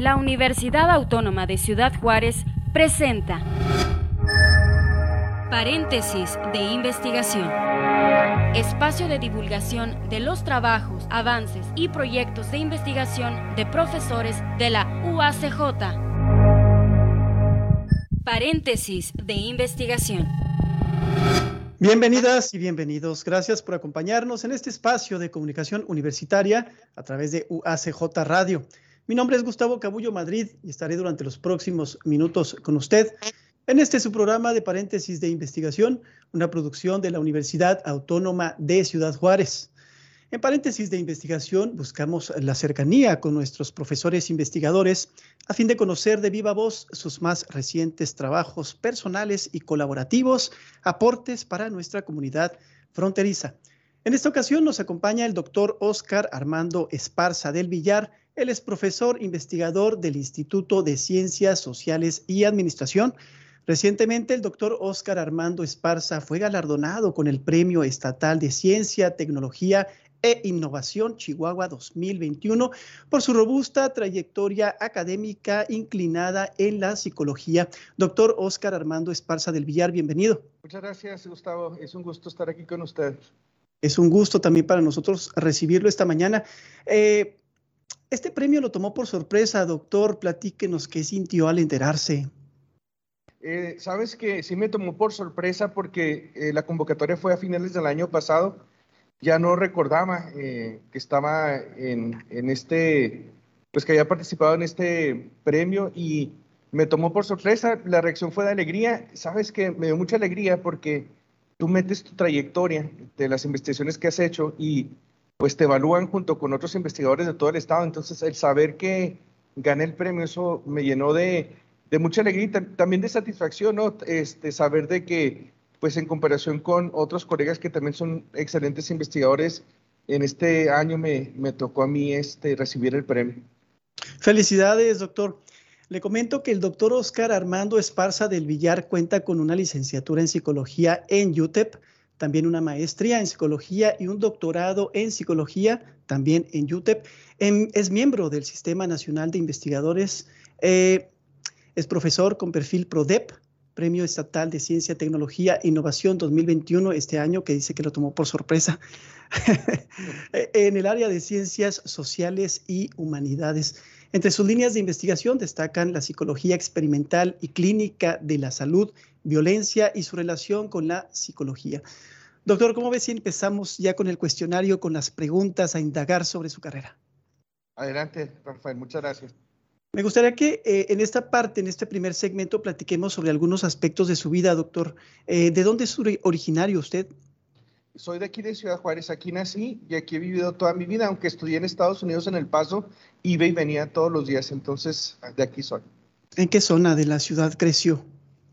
La Universidad Autónoma de Ciudad Juárez presenta Paréntesis de investigación. Espacio de divulgación de los trabajos, avances y proyectos de investigación de profesores de la UACJ. Paréntesis de investigación. Bienvenidas y bienvenidos. Gracias por acompañarnos en este espacio de comunicación universitaria a través de UACJ Radio. Mi nombre es Gustavo Cabullo Madrid y estaré durante los próximos minutos con usted en este su programa de paréntesis de investigación, una producción de la Universidad Autónoma de Ciudad Juárez. En paréntesis de investigación buscamos la cercanía con nuestros profesores investigadores a fin de conocer de viva voz sus más recientes trabajos personales y colaborativos, aportes para nuestra comunidad fronteriza. En esta ocasión nos acompaña el doctor Oscar Armando Esparza del Villar. Él es profesor investigador del Instituto de Ciencias Sociales y Administración Recientemente, el doctor Óscar Armando Esparza fue galardonado con el Premio Estatal de Ciencia, Tecnología e Innovación Chihuahua 2021 por su robusta trayectoria académica inclinada en la psicología. Doctor Óscar Armando Esparza del Villar, bienvenido. Muchas gracias, Gustavo. Es un gusto estar aquí con usted. Es un gusto también para nosotros recibirlo esta mañana. Eh, este premio lo tomó por sorpresa, doctor. Platíquenos qué sintió al enterarse. Eh, Sabes que sí me tomó por sorpresa porque eh, la convocatoria fue a finales del año pasado. Ya no recordaba que estaba en, en, este, pues que había participado en este premio y me tomó por sorpresa. La reacción fue de alegría. Sabes que me dio mucha alegría porque tú metes tu trayectoria de las investigaciones que has hecho y pues te evalúan junto con otros investigadores de todo el estado. Entonces el saber que gané el premio, eso me llenó de, de mucha alegría y también de satisfacción, ¿no? Este, saber de que, pues en comparación con otros colegas que también son excelentes investigadores, en este año me, me tocó a mí este, recibir el premio. Felicidades, doctor. Le comento que el doctor Oscar Armando Esparza del Villar cuenta con una licenciatura en psicología en UTEP, también una maestría en psicología y un doctorado en psicología también en UTEP. es miembro del Sistema Nacional de Investigadores. Eh, es profesor con perfil PRODEP, Premio Estatal de Ciencia, Tecnología e Innovación 2021, este año, que dice que lo tomó por sorpresa, en el área de ciencias sociales y humanidades. Entre sus líneas de investigación destacan la psicología experimental y clínica de la salud, violencia y su relación con la psicología. Doctor, ¿cómo ves si empezamos ya con el cuestionario, con las preguntas a indagar sobre su carrera? Adelante, Rafael, muchas gracias. Me gustaría que eh, en esta parte, en este primer segmento, platiquemos sobre algunos aspectos de su vida, doctor. Eh, ¿De dónde es originario usted? Soy de aquí de Ciudad Juárez, aquí nací y aquí he vivido toda mi vida, aunque estudié en Estados Unidos en El Paso, iba y venía todos los días, entonces de aquí soy. ¿En qué zona de la ciudad creció?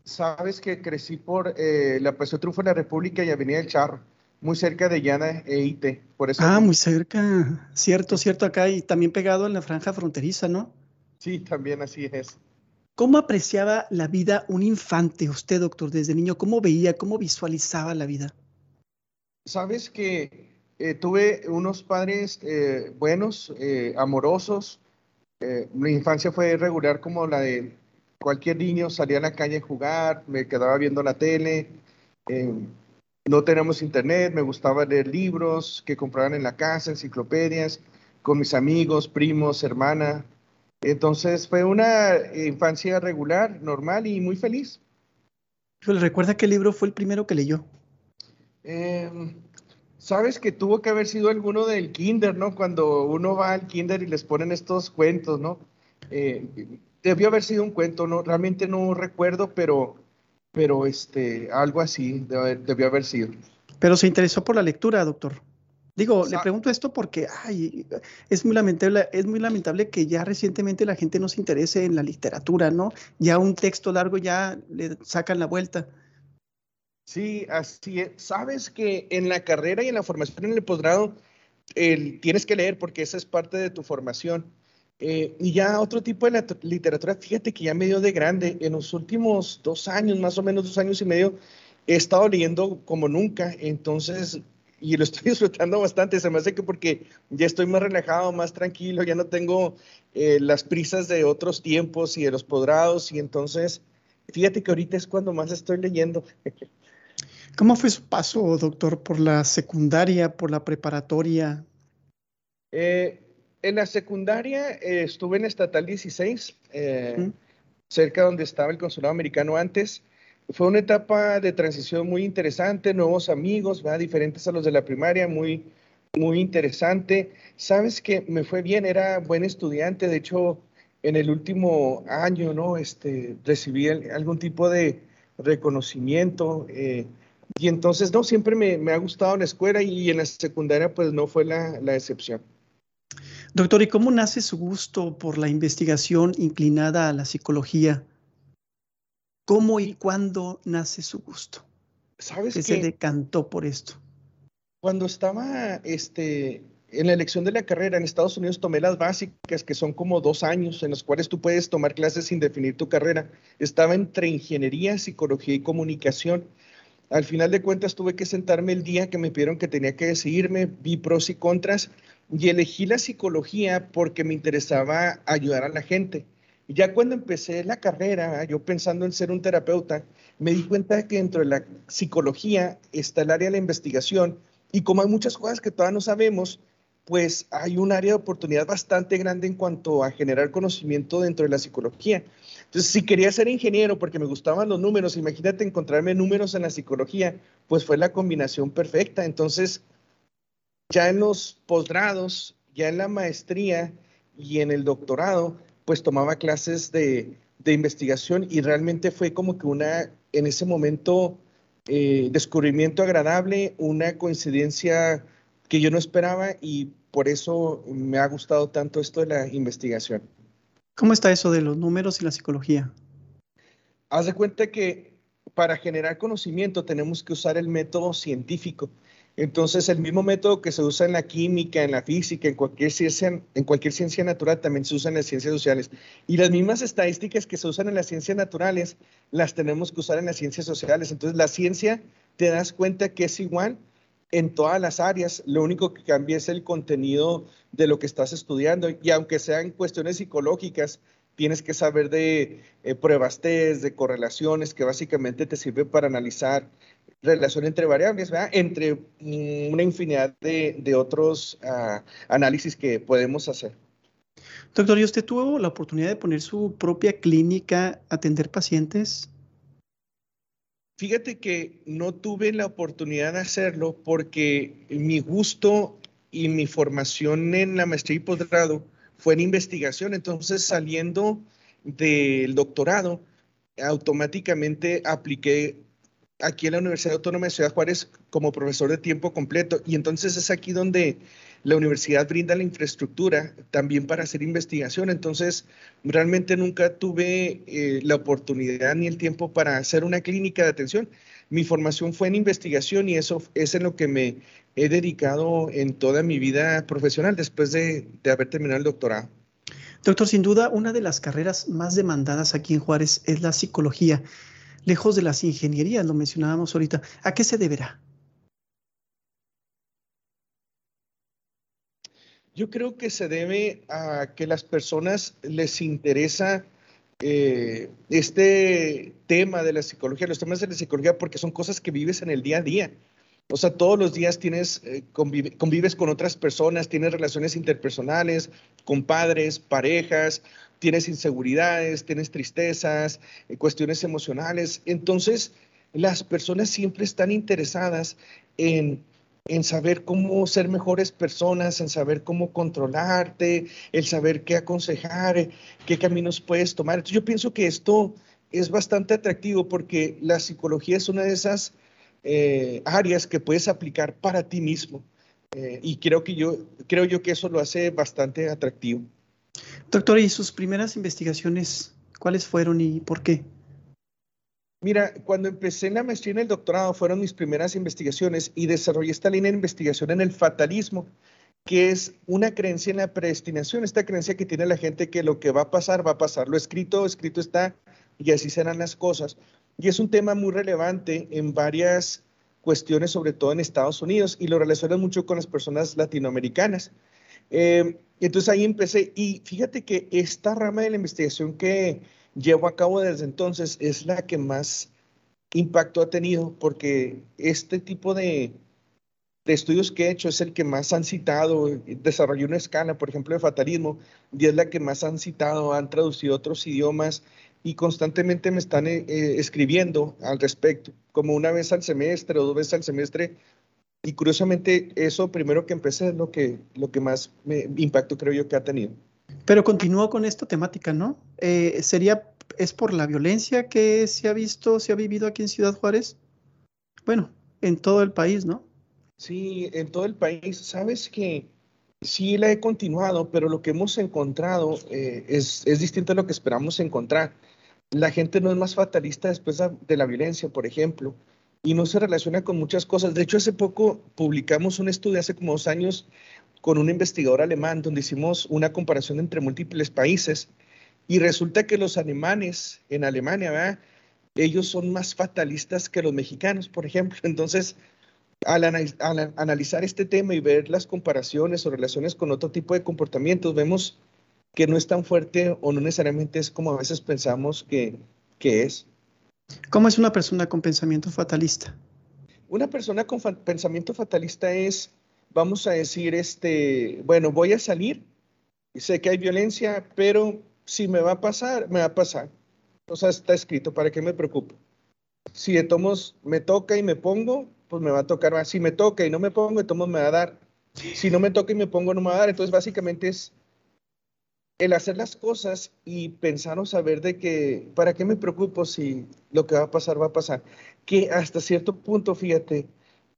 Sabes que crecí por eh, la Paseo Trufo de la República y Avenida del Charro, muy cerca de Llana e IT. Por eso ah, muy cerca, cierto, cierto, acá y también pegado en la franja fronteriza, ¿no? Sí, también así es. ¿Cómo apreciaba la vida un infante usted, doctor, desde niño? ¿Cómo veía, cómo visualizaba la vida? Sabes que eh, tuve unos padres eh, buenos, eh, amorosos. mi infancia fue regular como la de cualquier niño. Salía a la calle a jugar, me quedaba viendo la tele. no tenemos internet, me gustaba leer libros que compraban en la casa, enciclopedias, con mis amigos, primos, hermana. Entonces fue una infancia regular, normal y muy feliz. ¿Recuerda qué libro fue el primero que leyó? Em, sabes que tuvo que haber sido alguno del kinder, ¿no? Cuando uno va al kinder y les ponen estos cuentos, ¿no? Eh, debió haber sido un cuento, ¿no? Realmente no recuerdo, pero, pero este, algo así debió haber sido. Pero se interesó por la lectura, doctor. Digo, le pregunto esto porque ay, es muy lamentable, es muy lamentable que ya recientemente la gente no se interese en la literatura, ¿no? Ya un texto largo ya le sacan la vuelta. Sí, así es. Sabes que en la carrera y en la formación en el posgrado tienes que leer porque esa es parte de tu formación. Eh, y ya otro tipo de literatura, fíjate que ya medio de grande, en los últimos dos años, más o menos dos años y medio, he estado leyendo como nunca. Entonces, y lo estoy disfrutando bastante. Se me hace que porque ya estoy más relajado, más tranquilo, ya no tengo eh, las prisas de otros tiempos y de los podrados y entonces, fíjate que ahorita es cuando más estoy leyendo. ¿Cómo fue su paso, doctor, por la secundaria, por la preparatoria? Eh, en la secundaria eh, estuve en Estatal 16, cerca donde estaba el consulado americano antes. Fue una etapa de transición muy interesante, nuevos amigos, ¿verdad? diferentes a los de la primaria, muy, muy interesante. Sabes que me fue bien, era buen estudiante, de hecho, en el último año, ¿no? Este, recibí algún tipo de reconocimiento. Eh, y entonces, no, siempre me, me, ha gustado la escuela y en la secundaria, pues no fue la, la excepción. Doctor, ¿y cómo nace su gusto por la investigación inclinada a la psicología? ¿Cómo y cuándo nace su gusto? ¿Sabes que se decantó por esto? Cuando estaba este, en la elección de la carrera en Estados Unidos, tomé las básicas, que son como dos años en los cuales tú puedes tomar clases sin definir tu carrera. Estaba entre ingeniería, psicología y comunicación. Al final de cuentas, tuve que sentarme el día que me pidieron que tenía que decidirme, vi pros y contras y elegí la psicología porque me interesaba ayudar a la gente ya cuando empecé la carrera, yo pensando en ser un terapeuta, me di cuenta que dentro de la psicología está el área de la investigación y como hay muchas cosas que todavía no sabemos, pues hay un área de oportunidad bastante grande en cuanto a generar conocimiento dentro de la psicología. Entonces, si quería ser ingeniero porque me gustaban los números, imagínate encontrarme números en la psicología, pues fue la combinación perfecta. Entonces, ya en los posgrados, ya en la maestría y en el doctorado, pues tomaba clases de, investigación y realmente fue como que una, en ese momento, eh, descubrimiento agradable, una coincidencia que yo no esperaba y por eso me ha gustado tanto esto de la investigación. ¿Cómo está eso de los números y la psicología? Haz de cuenta que para generar conocimiento tenemos que usar el método científico. Entonces, el mismo método que se usa en la química, en la física, en cualquier ciencia, en cualquier ciencia natural, también se usa en las ciencias sociales. Y las mismas estadísticas que se usan en las ciencias naturales, las tenemos que usar en las ciencias sociales. Entonces, la ciencia te das cuenta que es igual en todas las áreas. Lo único que cambia es el contenido de lo que estás estudiando. Y aunque sean cuestiones psicológicas, tienes que saber de eh, pruebas test, de correlaciones, que básicamente te sirven para analizar relación entre variables, entre una infinidad de, otros ah, análisis que podemos hacer. Doctor, ¿y usted tuvo la oportunidad de poner su propia clínica, atender pacientes? Fíjate que no tuve la oportunidad de hacerlo porque mi gusto y mi formación en la maestría y posgrado fue en investigación. Entonces, saliendo del doctorado, automáticamente apliqué aquí en la Universidad Autónoma de Ciudad Juárez como profesor de tiempo completo y entonces es aquí donde la universidad brinda la infraestructura también para hacer investigación. Entonces, realmente nunca tuve eh, la oportunidad ni el tiempo para hacer una clínica de atención. Mi formación fue en investigación y eso es en lo que me he dedicado en toda mi vida profesional después de, de haber terminado el doctorado. Doctor, sin duda, una de las carreras más demandadas aquí en Juárez es la psicología lejos de las ingenierías, lo mencionábamos ahorita. ¿A qué se deberá? Yo creo que se debe a que las personas les interesa eh, este tema de la psicología, los temas de la psicología, porque son cosas que vives en el día a día. O sea, todos los días tienes, eh, convives con otras personas, tienes relaciones interpersonales, con padres, parejas, tienes inseguridades, tienes tristezas, eh, cuestiones emocionales. Entonces, las personas siempre están interesadas en, saber cómo ser mejores personas, en saber cómo controlarte, el saber qué aconsejar, eh, qué caminos puedes tomar. Entonces, yo pienso que esto es bastante atractivo porque la psicología es una de esas eh, áreas que puedes aplicar para ti mismo. y creo que yo creo yo que eso lo hace bastante atractivo. Doctor, ¿y sus primeras investigaciones cuáles fueron y por qué? Mira, cuando empecé en la maestría en el doctorado fueron mis primeras investigaciones y desarrollé esta línea de investigación en el fatalismo, que es una creencia en la predestinación, esta creencia que tiene la gente que lo que va a pasar, va a pasar. Lo escrito, escrito está y así serán las cosas. Y es un tema muy relevante en varias cuestiones, sobre todo en Estados Unidos, y lo relacionan mucho con las personas latinoamericanas. Eh, entonces ahí empecé, y fíjate que esta rama de la investigación que llevo a cabo desde entonces es la que más impacto ha tenido, porque este tipo de, de estudios que he hecho es el que más han citado, desarrollé una escala, por ejemplo, de fatalismo, y es la que más han citado, han traducido otros idiomas y constantemente me están eh, eh, escribiendo al respecto, como una vez al semestre o dos veces al semestre. Y curiosamente, eso primero que empecé es lo que, lo que más me, impacto creo yo que ha tenido. Pero continúo con esta temática, ¿no? Eh, ¿Sería, es por la violencia que se ha visto, se ha vivido aquí en Ciudad Juárez? Bueno, en todo el país, ¿no? Sí, en todo el país. Sabes que sí la he continuado, pero lo que hemos encontrado es, es distinto a lo que esperamos encontrar la gente no es más fatalista después de la violencia, por ejemplo, y no se relaciona con muchas cosas. De hecho, hace poco publicamos un estudio, hace como dos años, con un investigador alemán, donde hicimos una comparación entre múltiples países, y resulta que los alemanes en Alemania, ¿verdad? ellos son más fatalistas que los mexicanos, por ejemplo. Entonces, al, al analizar este tema y ver las comparaciones o relaciones con otro tipo de comportamientos, vemos que no es tan fuerte o no necesariamente es como a veces pensamos que es. ¿Cómo es una persona con pensamiento fatalista? Una persona con pensamiento fatalista es, vamos a decir, este, bueno, voy a salir, sé que hay violencia, pero si me va a pasar, me va a pasar. O sea, está escrito, ¿para qué me preocupo? Si de tomos me toca y me pongo, pues me va a tocar. Si me toca y no me pongo, de tomos me va a dar. Si no me toca y me pongo, no me va a dar. Entonces, básicamente es el hacer las cosas y pensar o saber de que, ¿para qué me preocupo si lo que va a pasar va a pasar? Que hasta cierto punto, fíjate,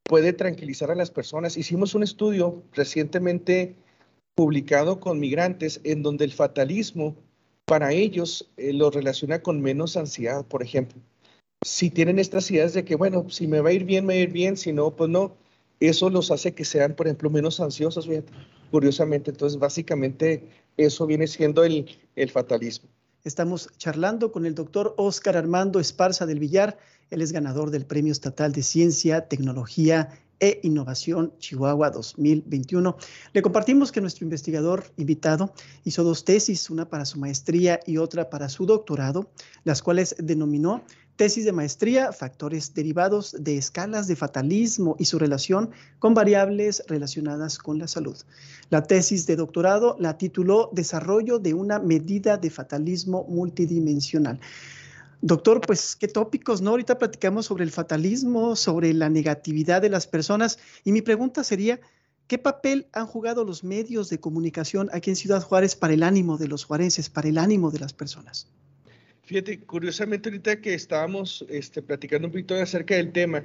puede tranquilizar a las personas. Hicimos un estudio recientemente publicado con migrantes en donde el fatalismo para ellos eh, lo relaciona con menos ansiedad, por ejemplo. Si tienen estas ideas de que, bueno, si me va a ir bien, me va a ir bien, si no, pues no, eso los hace que sean, por ejemplo, menos ansiosos, fíjate, curiosamente. Entonces, básicamente, eso viene siendo el, fatalismo. Estamos charlando con el doctor Oscar Armando Esparza del Villar. Él es ganador del Premio Estatal de Ciencia, Tecnología e Innovación Chihuahua 2021. Le compartimos que nuestro investigador invitado hizo dos tesis, una para su maestría y otra para su doctorado, las cuales denominó Tesis de maestría, factores derivados de escalas de fatalismo y su relación con variables relacionadas con la salud. La tesis de doctorado la tituló Desarrollo de una medida de fatalismo multidimensional. Doctor, pues qué tópicos, ¿no? Ahorita platicamos sobre el fatalismo, sobre la negatividad de las personas y mi pregunta sería, ¿qué papel han jugado los medios de comunicación aquí en Ciudad Juárez para el ánimo de los juarenses, para el ánimo de las personas? Fíjate, curiosamente ahorita que estábamos este, platicando un poquito acerca del tema,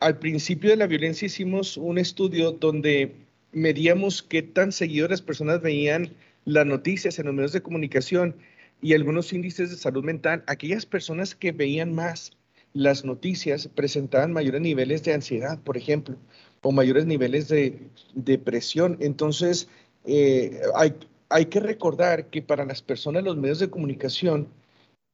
al principio de la violencia hicimos un estudio donde medíamos qué tan seguido las personas veían las noticias en los medios de comunicación y algunos índices de salud mental. Aquellas personas que veían más las noticias presentaban mayores niveles de ansiedad, por ejemplo, o mayores niveles de depresión. Entonces, eh, hay, hay que recordar que para las personas los medios de comunicación,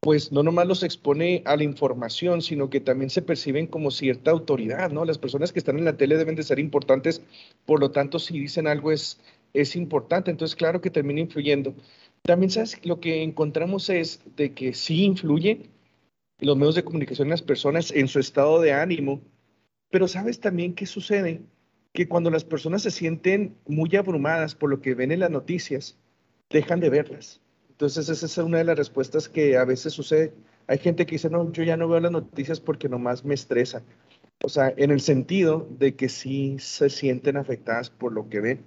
pues no nomás los expone a la información, sino que también se perciben como cierta autoridad, ¿no? Las personas que están en la tele deben de ser importantes, por lo tanto, si dicen algo es, es importante, entonces claro que termina influyendo. También, ¿sabes? Lo que encontramos es de que sí influyen los medios de comunicación en las personas en su estado de ánimo, pero ¿sabes también qué sucede? Que cuando las personas se sienten muy abrumadas por lo que ven en las noticias, dejan de verlas entonces, esa es una de las respuestas que a veces sucede. Hay gente que dice, no, yo ya no veo las noticias porque nomás me estresa. O sea, en el sentido de que sí se sienten afectadas por lo que ven.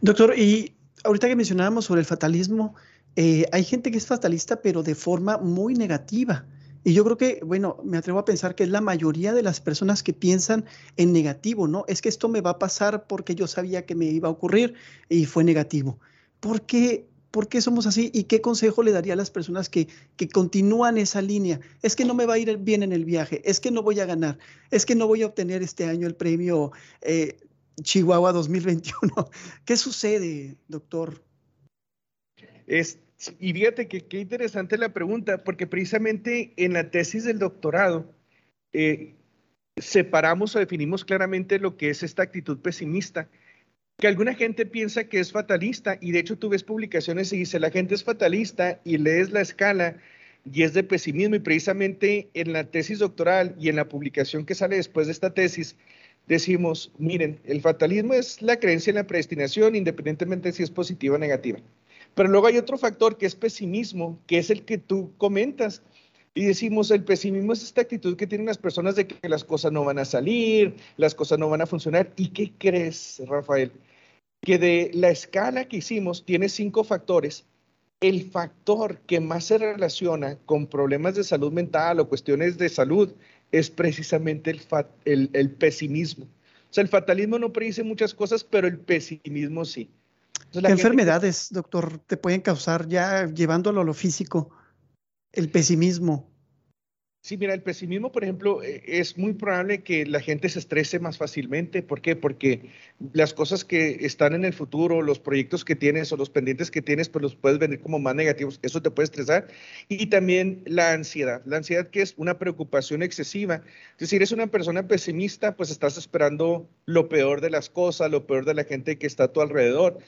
Doctor, y ahorita que mencionábamos sobre el fatalismo, eh, hay gente que es fatalista, pero de forma muy negativa. Y yo creo que, bueno, me atrevo a pensar que es la mayoría de las personas que piensan en negativo, ¿no? Es que esto me va a pasar porque yo sabía que me iba a ocurrir y fue negativo. ¿Por qué ¿Por qué somos así? ¿Y qué consejo le daría a las personas que, que continúan esa línea? Es que no me va a ir bien en el viaje, es que no voy a ganar, es que no voy a obtener este año el premio eh, Chihuahua 2021. ¿Qué sucede, doctor? Es, y fíjate que qué interesante la pregunta, porque precisamente en la tesis del doctorado, eh, separamos o definimos claramente lo que es esta actitud pesimista, que alguna gente piensa que es fatalista y de hecho tú ves publicaciones y dice la gente es fatalista y lees la escala y es de pesimismo y precisamente en la tesis doctoral y en la publicación que sale después de esta tesis decimos, miren, el fatalismo es la creencia en la predestinación independientemente si es positiva o negativa. Pero luego hay otro factor que es pesimismo, que es el que tú comentas. Y decimos, el pesimismo es esta actitud que tienen las personas de que las cosas no van a salir, las cosas no van a funcionar. ¿Y qué crees, Rafael? Que de la escala que hicimos tiene cinco factores. El factor que más se relaciona con problemas de salud mental o cuestiones de salud es precisamente el, el, pesimismo. O sea, el fatalismo no predice muchas cosas, pero el pesimismo sí. ¿Qué enfermedades, doctor, te pueden causar ya llevándolo a lo físico? El pesimismo. Sí, mira, el pesimismo, por ejemplo, eh, es muy probable que la gente se estrese más fácilmente. ¿Por qué? Porque las cosas que están en el futuro, los proyectos que tienes o los pendientes que tienes, pues los puedes venir como más negativos. Eso te puede estresar. Y también la ansiedad. La ansiedad que es una preocupación excesiva. Es decir, eres una persona pesimista, pues estás esperando lo peor de las cosas, lo peor de la gente que está a tu alrededor.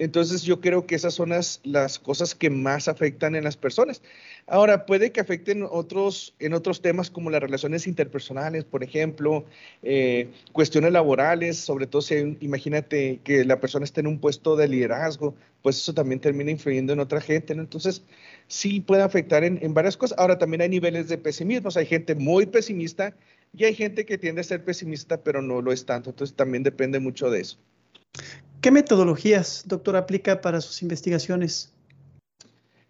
Entonces yo creo que esas son las, cosas que más afectan en las personas. Ahora, puede que afecten otros, en otros temas como las relaciones interpersonales, por ejemplo, eh, cuestiones laborales, sobre todo si imagínate que la persona esté en un puesto de liderazgo, pues eso también termina influyendo en otra gente. Entonces, sí puede afectar en, en varias cosas. Ahora, también hay niveles de pesimismo, hay gente muy pesimista y hay gente que tiende a ser pesimista, pero no lo es tanto. Entonces, también depende mucho de eso. ¿Qué metodologías, doctor, aplica para sus investigaciones?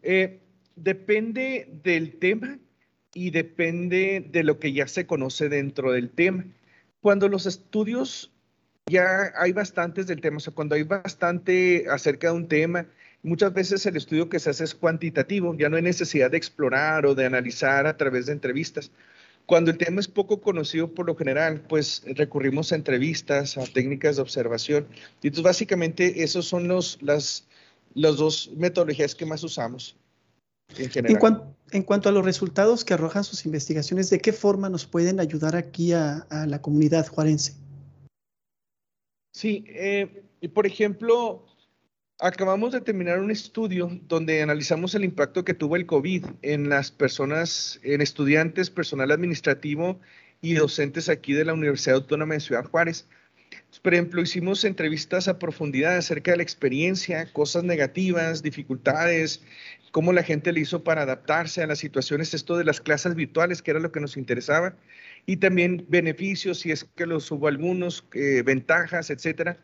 Eh, depende del tema y depende de lo que ya se conoce dentro del tema. Cuando los estudios ya hay bastantes del tema, o sea, cuando hay bastante acerca de un tema, muchas veces el estudio que se hace es cuantitativo, ya no hay necesidad de explorar o de analizar a través de entrevistas. Cuando el tema es poco conocido por lo general, pues recurrimos a entrevistas, a técnicas de observación. Y entonces básicamente esos son los, las, las dos metodologías que más usamos. En, general. en, cuanto a los resultados que arrojan sus investigaciones, ¿de qué forma nos pueden ayudar aquí a, a la comunidad juarense? Sí, eh, por ejemplo, Acabamos de terminar un estudio donde analizamos el impacto que tuvo el COVID en las personas, en estudiantes, personal administrativo y docentes aquí de la Universidad Autónoma de Ciudad Juárez. Por ejemplo, hicimos entrevistas a profundidad acerca de la experiencia, cosas negativas, dificultades, cómo la gente le hizo para adaptarse a las situaciones, esto de las clases virtuales, que era lo que nos interesaba, y también beneficios, si es que los hubo algunos, eh, ventajas, etcétera.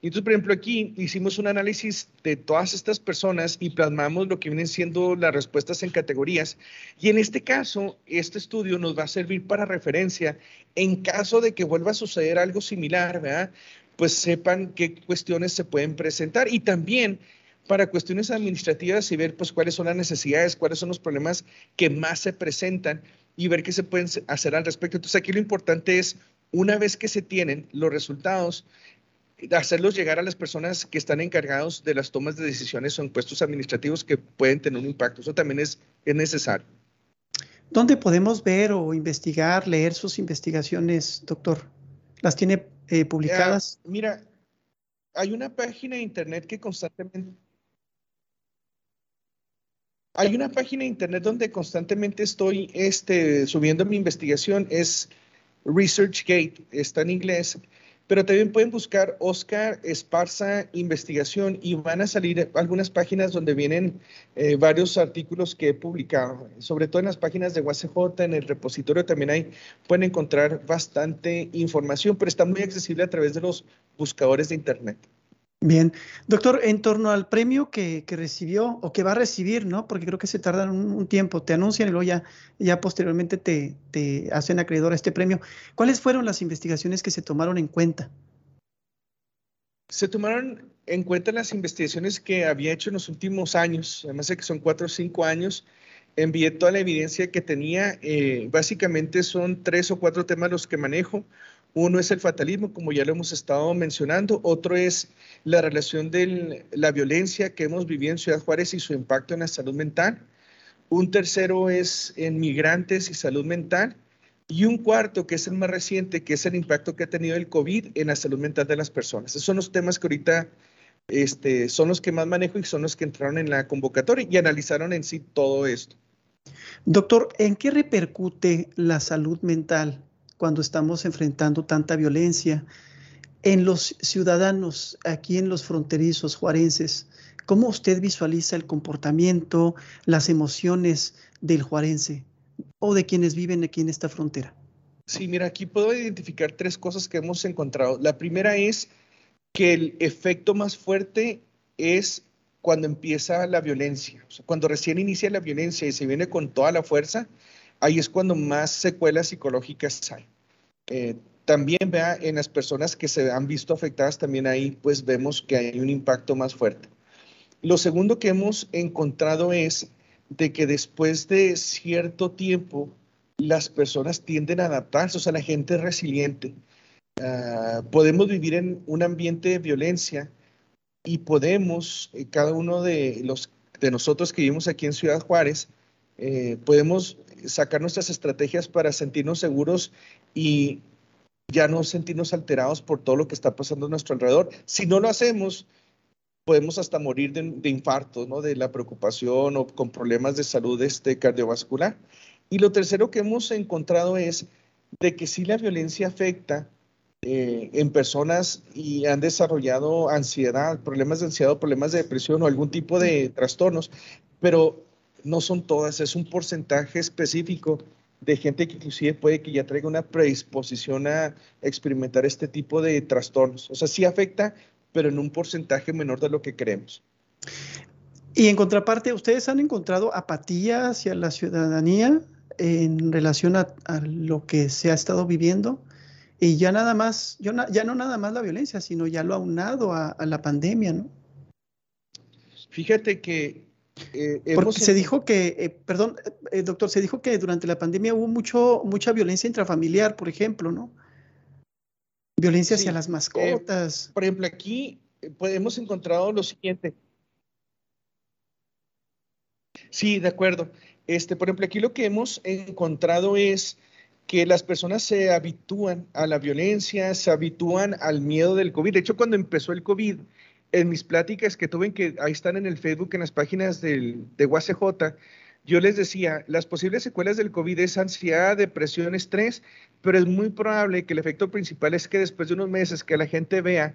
Entonces, por ejemplo, aquí hicimos un análisis de todas estas personas y plasmamos lo que vienen siendo las respuestas en categorías. Y en este caso, este estudio nos va a servir para referencia en caso de que vuelva a suceder algo similar, ¿verdad? Pues sepan qué cuestiones se pueden presentar y también para cuestiones administrativas y ver pues cuáles son las necesidades, cuáles son los problemas que más se presentan y ver qué se pueden hacer al respecto. Entonces, aquí lo importante es, una vez que se tienen los resultados, hacerlos llegar a las personas que están encargados de las tomas de decisiones o en puestos administrativos que pueden tener un impacto. Eso también es, es necesario. ¿Dónde podemos ver o investigar, leer sus investigaciones, doctor? ¿Las tiene eh, publicadas? mira, hay una página de internet que constantemente... Hay una página de internet donde constantemente estoy este, subiendo mi investigación, es ResearchGate, está en inglés pero también pueden buscar Oscar Esparza Investigación y van a salir algunas páginas donde vienen eh, varios artículos que he publicado, sobre todo en las páginas de UACJ, en el repositorio también hay, pueden encontrar bastante información, pero está muy accesible a través de los buscadores de Internet. Bien, doctor, en torno al premio que, recibió o que va a recibir, ¿no? Porque creo que se tardan un, tiempo, te anuncian y luego ya, ya posteriormente te, te, hacen acreedor a este premio. ¿Cuáles fueron las investigaciones que se tomaron en cuenta? Se tomaron en cuenta las investigaciones que había hecho en los últimos años, además de que son cuatro o cinco años, envié toda la evidencia que tenía. Eh, básicamente son tres o cuatro temas los que manejo. Uno es el fatalismo, como ya lo hemos estado mencionando. Otro es la relación de la violencia que hemos vivido en Ciudad Juárez y su impacto en la salud mental. Un tercero es en migrantes y salud mental. Y un cuarto, que es el más reciente, que es el impacto que ha tenido el COVID en la salud mental de las personas. Esos son los temas que ahorita este, son los que más manejo y son los que entraron en la convocatoria y analizaron en sí todo esto. Doctor, ¿en qué repercute la salud mental cuando estamos enfrentando tanta violencia en los ciudadanos aquí en los fronterizos juarenses? ¿Cómo usted visualiza el comportamiento, las emociones del juarense o de quienes viven aquí en esta frontera? Sí, mira, aquí puedo identificar tres cosas que hemos encontrado. La primera es que el efecto más fuerte es cuando empieza la violencia. cuando recién inicia la violencia y se viene con toda la fuerza, ahí es cuando más secuelas psicológicas hay. Eh, también vea en las personas que se han visto afectadas, también ahí pues vemos que hay un impacto más fuerte. Lo segundo que hemos encontrado es de que después de cierto tiempo las personas tienden a adaptarse, o sea, la gente es resiliente. Ah, podemos vivir en un ambiente de violencia y podemos, eh, cada uno de los de nosotros que vivimos aquí en Ciudad Juárez, eh, podemos sacar nuestras estrategias para sentirnos seguros y ya no sentirnos alterados por todo lo que está pasando a nuestro alrededor. Si no lo hacemos, podemos hasta morir de, de infarto, ¿no? De la preocupación o con problemas de salud este, cardiovascular. Y lo tercero que hemos encontrado es de que si la violencia afecta eh, en personas y han desarrollado ansiedad, problemas de ansiedad, problemas de depresión o algún tipo de trastornos, pero no son todas, es un porcentaje específico de gente que inclusive puede que ya traiga una predisposición a experimentar este tipo de trastornos. O sea, sí afecta, pero en un porcentaje menor de lo que creemos. Y en contraparte, ¿ustedes han encontrado apatía hacia la ciudadanía en relación a, lo que se ha estado viviendo? Y ya nada más, yo ya no nada más la violencia, sino ya lo aunado a, a la pandemia, ¿no? Fíjate que... Eh, Porque se dijo que, eh, perdón, eh, doctor, se dijo que durante la pandemia hubo mucho, mucha violencia intrafamiliar, por ejemplo, ¿no? Violencia hacia las mascotas. por ejemplo, aquí pues, hemos encontrado lo siguiente. Sí, de acuerdo. Este, por ejemplo, aquí lo que hemos encontrado es que las personas se habitúan a la violencia, se habitúan al miedo del COVID. De hecho, cuando empezó el COVID, en mis pláticas que tuve, que ahí están en el Facebook, en las páginas del, de UACJ, yo les decía, las posibles secuelas del COVID es ansiedad, depresión, estrés, pero es muy probable que el efecto principal es que después de unos meses que la gente vea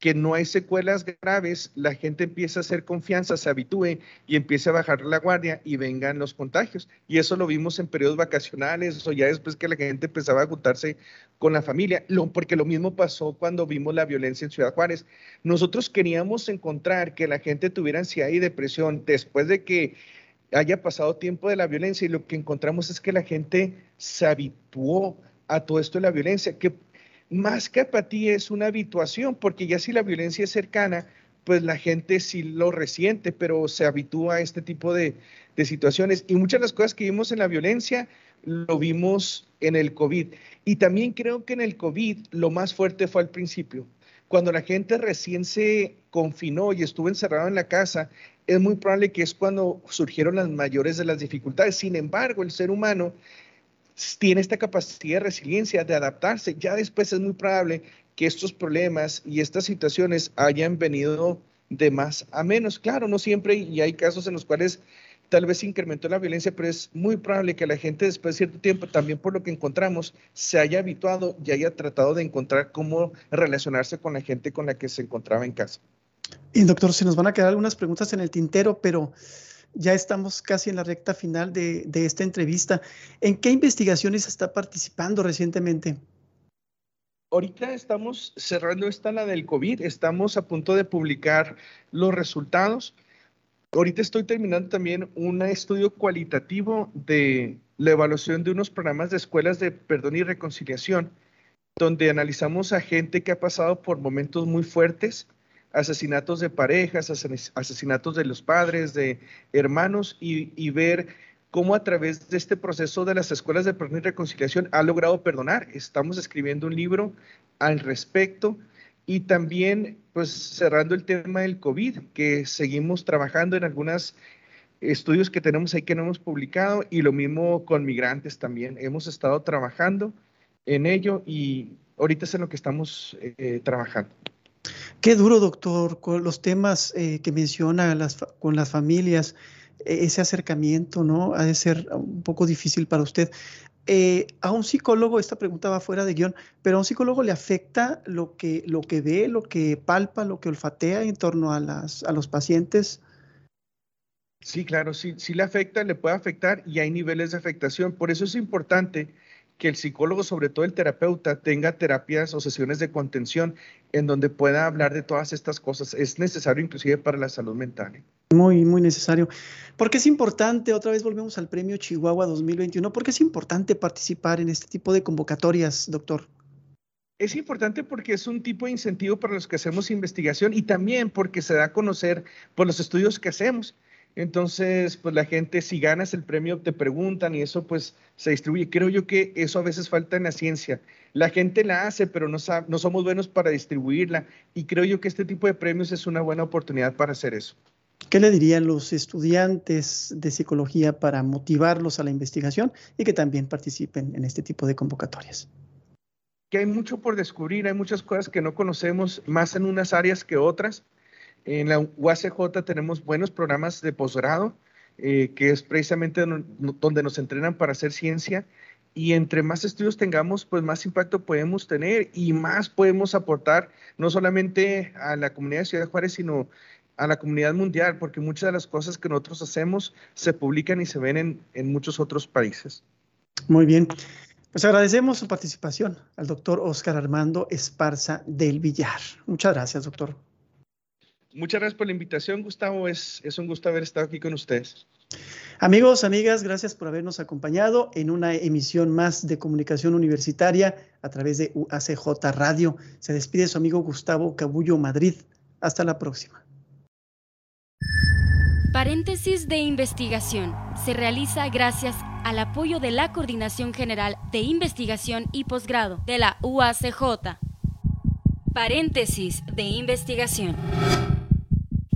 que no hay secuelas graves, la gente empieza a hacer confianza, se habitúe y empieza a bajar la guardia y vengan los contagios. Y eso lo vimos en periodos vacacionales o ya después que la gente empezaba a juntarse con la familia, porque lo mismo pasó cuando vimos la violencia en Ciudad Juárez. Nosotros queríamos encontrar que la gente tuviera ansiedad y depresión después de que haya pasado tiempo de la violencia y lo que encontramos es que la gente se habituó a todo esto de la violencia, que más que apatía es una habituación, porque ya si la violencia es cercana, pues la gente sí lo resiente, pero se habitúa a este tipo de, de situaciones. Y muchas de las cosas que vimos en la violencia lo vimos en el COVID. Y también creo que en el COVID lo más fuerte fue al principio. Cuando la gente recién se confinó y estuvo encerrado en la casa, es muy probable que es cuando surgieron las mayores de las dificultades. Sin embargo, el ser humano tiene esta capacidad de resiliencia, de adaptarse. Ya después es muy probable que estos problemas y estas situaciones hayan venido de más a menos. Claro, no siempre, y hay casos en los cuales tal vez incrementó la violencia, pero es muy probable que la gente después de cierto tiempo, también por lo que encontramos, se haya habituado y haya tratado de encontrar cómo relacionarse con la gente con la que se encontraba en casa. Y doctor, se nos van a quedar algunas preguntas en el tintero, pero ya estamos casi en la recta final de, esta entrevista. ¿En qué investigaciones está participando recientemente? Ahorita estamos cerrando esta, la del COVID, estamos a punto de publicar los resultados. Ahorita estoy terminando también un estudio cualitativo de la evaluación de unos programas de escuelas de perdón y reconciliación, donde analizamos a gente que ha pasado por momentos muy fuertes, asesinatos de parejas, asesinatos de los padres, de hermanos, y, ver cómo a través de este proceso de las escuelas de perdón y reconciliación ha logrado perdonar. Estamos escribiendo un libro al respecto y también pues cerrando el tema del COVID, que seguimos trabajando en algunas estudios que tenemos ahí que no hemos publicado y lo mismo con migrantes también. Hemos estado trabajando en ello y ahorita es en lo que estamos eh, trabajando. Qué duro, doctor, los temas eh, que menciona con las familias, e-, ese acercamiento, ¿no? Ha de ser un poco difícil para usted. Eh, a un psicólogo, esta pregunta va fuera de guion, pero a un psicólogo le afecta lo que, lo que ve, lo que palpa, lo que olfatea en torno a, las, a los pacientes. Sí, claro, sí, sí le afecta, le puede afectar y hay niveles de afectación. Por eso es importante que el psicólogo, sobre todo el terapeuta, tenga terapias o sesiones de contención en donde pueda hablar de todas estas cosas. Es necesario inclusive para la salud mental. Muy, muy necesario. Porque es importante, otra vez volvemos al premio Chihuahua 2021, porque es importante participar en este tipo de convocatorias, doctor. Es importante porque es un tipo de incentivo para los que hacemos investigación y también porque se da a conocer por los estudios que hacemos. Entonces, pues la gente, si ganas el premio, te preguntan y eso pues se distribuye. Creo yo que eso a veces falta en la ciencia. La gente la hace, pero no, no somos buenos para distribuirla y creo yo que este tipo de premios es una buena oportunidad para hacer eso. ¿Qué le dirían los estudiantes de psicología para motivarlos a la investigación y que también participen en este tipo de convocatorias? Que hay mucho por descubrir, hay muchas cosas que no conocemos, más en unas áreas que otras en la UACJ tenemos buenos programas de posgrado, eh, que es precisamente donde nos entrenan para hacer ciencia. Y entre más estudios tengamos, pues más impacto podemos tener y más podemos aportar, no solamente a la comunidad de Ciudad Juárez, sino a la comunidad mundial, porque muchas de las cosas que nosotros hacemos se publican y se ven en, en muchos otros países. Muy bien. Pues agradecemos su participación al doctor Oscar Armando Esparza del Villar. Muchas gracias, doctor. Muchas gracias por la invitación, Gustavo. Es, es un gusto haber estado aquí con ustedes. Amigos, amigas, gracias por habernos acompañado en una emisión más de comunicación universitaria a través de UACJ Radio. Se despide su amigo Gustavo Cabullo Madrid. Hasta la próxima. Paréntesis de investigación. Se realiza gracias al apoyo de la Coordinación General de Investigación y Posgrado de la UACJ. Paréntesis de investigación.